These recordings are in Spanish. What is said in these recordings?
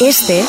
Este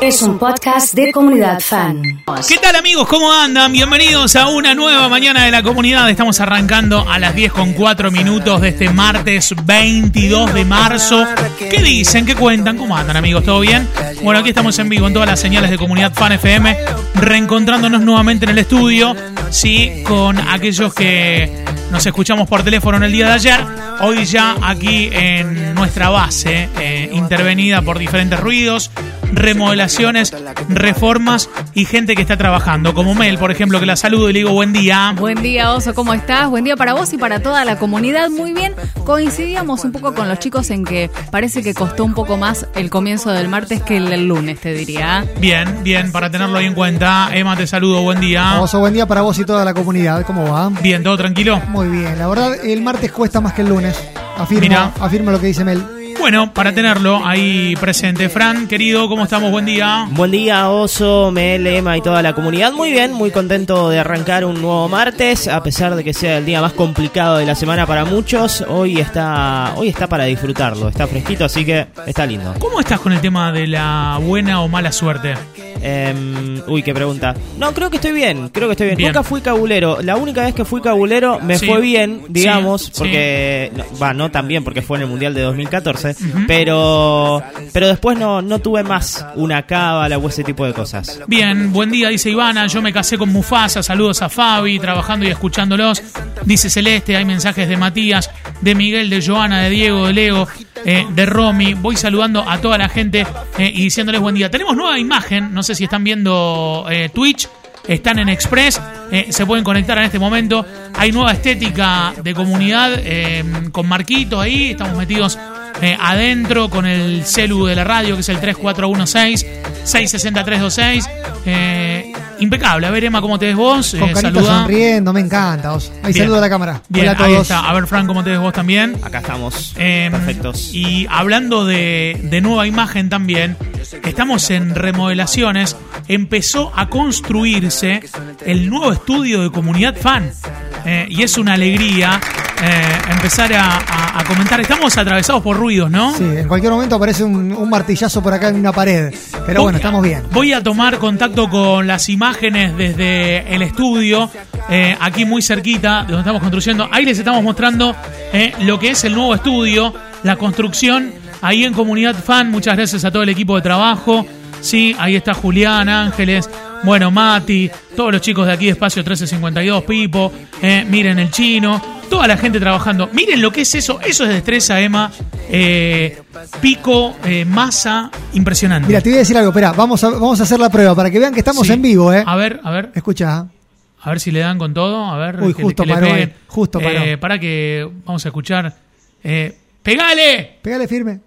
es un podcast de comunidad fan. ¿Qué tal amigos? ¿Cómo andan? Bienvenidos a una nueva mañana de la comunidad. Estamos arrancando a las 10 con 4 minutos de este martes 22 de marzo. ¿Qué dicen? ¿Qué cuentan? ¿Cómo andan amigos? ¿Todo bien? Bueno, aquí estamos en vivo en todas las señales de comunidad fan FM, reencontrándonos nuevamente en el estudio, sí, con aquellos que nos escuchamos por teléfono en el día de ayer. Hoy ya aquí en nuestra base, eh, intervenida por diferentes ruidos, remodelaciones, reformas y gente que está trabajando, como Mel, por ejemplo, que la saludo y le digo buen día. Buen día, Oso, ¿cómo estás? Buen día para vos y para toda la comunidad. Muy bien, coincidíamos un poco con los chicos en que parece que costó un poco más el comienzo del martes que el del lunes, te diría. Bien, bien, para tenerlo ahí en cuenta. Emma, te saludo, buen día. Oso, buen día para vos y toda la comunidad. ¿Cómo va? Bien, ¿todo tranquilo? Muy bien, la verdad, el martes cuesta más que el lunes. Afirmo, Mira. afirmo lo que dice Mel. Bueno, para tenerlo ahí presente. Fran, querido, ¿cómo estamos? Buen día. Buen día, Oso, Mel, Emma y toda la comunidad. Muy bien, muy contento de arrancar un nuevo martes, a pesar de que sea el día más complicado de la semana para muchos. Hoy está, hoy está para disfrutarlo, está fresquito, así que está lindo. ¿Cómo estás con el tema de la buena o mala suerte? Em, uy, qué pregunta. No, creo que estoy bien, creo que estoy bien. Bien. Nunca fui cabulero. La única vez que fui cabulero me Sí. fue bien, digamos, Sí, porque no, va, no tan bien porque fue en el Mundial de 2014, pero pero después no no tuve más una cábala o ese tipo de cosas. Bien, buen día, dice Ivana. Yo me casé con Mufasa. Saludos a Fabi, trabajando y escuchándolos. Dice Celeste, hay mensajes de Matías, de Miguel, de Joana, de Diego, de Lego, eh, de Romy. Voy saludando a toda la gente eh, y diciéndoles buen día. Tenemos nueva imagen, no sé si están viendo eh, Twitch. Están en Express, se pueden conectar en este momento. Hay nueva estética de comunidad con Marquito ahí. Estamos metidos adentro con el celu de la radio, que es el 3416-660-326. Eh, impecable. A ver, Emma, ¿cómo te ves vos? Con Eh, carita saluda. sonriendo, me encanta. Oso. Ahí Bien. saludo a la cámara. Bien, Hola a ahí todos. está. A ver, Fran, ¿cómo te ves vos también? Acá estamos. Eh, Perfectos. Y hablando de, de nueva imagen también, estamos en remodelaciones. Empezó a construirse el nuevo estudio de comunidad fan. Eh, y es una alegría eh, empezar a, a- a comentar. Estamos atravesados por ruidos, ¿no? Sí, en cualquier momento aparece un, un martillazo por acá en una pared. Pero Voy bueno, estamos bien. Voy a tomar contacto con las imágenes desde el estudio, eh, aquí muy cerquita, de donde estamos construyendo. Ahí les estamos mostrando eh, lo que es el nuevo estudio, la construcción, ahí en Comunidad Fan. Muchas gracias a todo el equipo de trabajo. Sí, ahí está Julián, Ángeles, bueno, Mati, todos los chicos de aquí de Espacio 1352, Pipo, eh, miren el chino, toda la gente trabajando. Miren lo que es eso, eso es destreza, Emma. Eh, pico, eh, masa, impresionante. Mira, te voy a decir algo. Espera, vamos a, vamos a hacer la prueba para que vean que estamos Sí. en vivo, ¿eh? A ver, a ver, Escucha. a ver si le dan con todo. A ver, Uy, que- justo que le paró peguen. ahí, justo paró. Eh, para que vamos a escuchar. Eh, ¡Pegale! Pégale firme.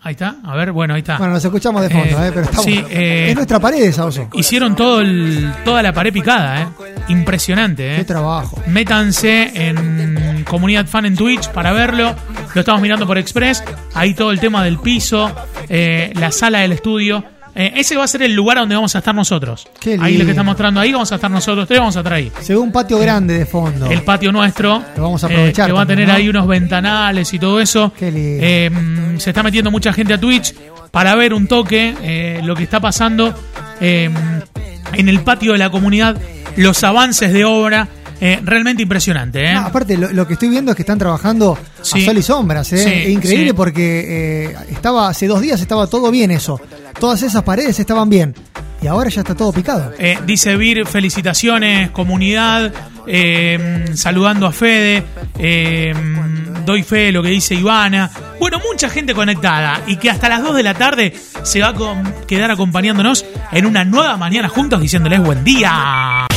Ahí está. A ver, bueno, ahí está. Bueno, nos escuchamos de fondo, Eh, ¿eh? Pero estamos. sí, eh, es nuestra pared esa, Oso. Hicieron todo el, toda la pared picada, ¿eh? Impresionante, Qué ¿eh? trabajo. Métanse en Comunidad Fan en Twitch para verlo. Lo estamos mirando por Express. Ahí todo el tema del piso, eh, la sala del estudio. Eh, ese va a ser el lugar donde vamos a estar nosotros. Qué Ahí lo lindo. que está mostrando ahí, vamos a estar nosotros tres, vamos a estar ahí. Se ve un patio grande de fondo. el patio nuestro. Lo vamos a eh, aprovechar que va a tener ¿no? ahí unos ventanales y todo eso. Qué lindo. Eh, mm, se está metiendo mucha gente a Twitch para ver un toque eh, lo que está pasando en el patio de la comunidad, los avances de obra. eh, realmente impresionante. ¿eh? No, aparte, lo, lo que estoy viendo es que están trabajando Sí. a sol y sombras. ¿eh? Sí, Es increíble sí. porque estaba hace dos días estaba todo bien eso. Todas esas paredes estaban bien. Y ahora ya está todo picado. Dice Vir, felicitaciones, comunidad, saludando a Fede, doy fe de lo que dice Ivana. Bueno, mucha gente conectada y que hasta las 2 de la tarde se va a quedar acompañándonos en una nueva mañana juntos diciéndoles buen día.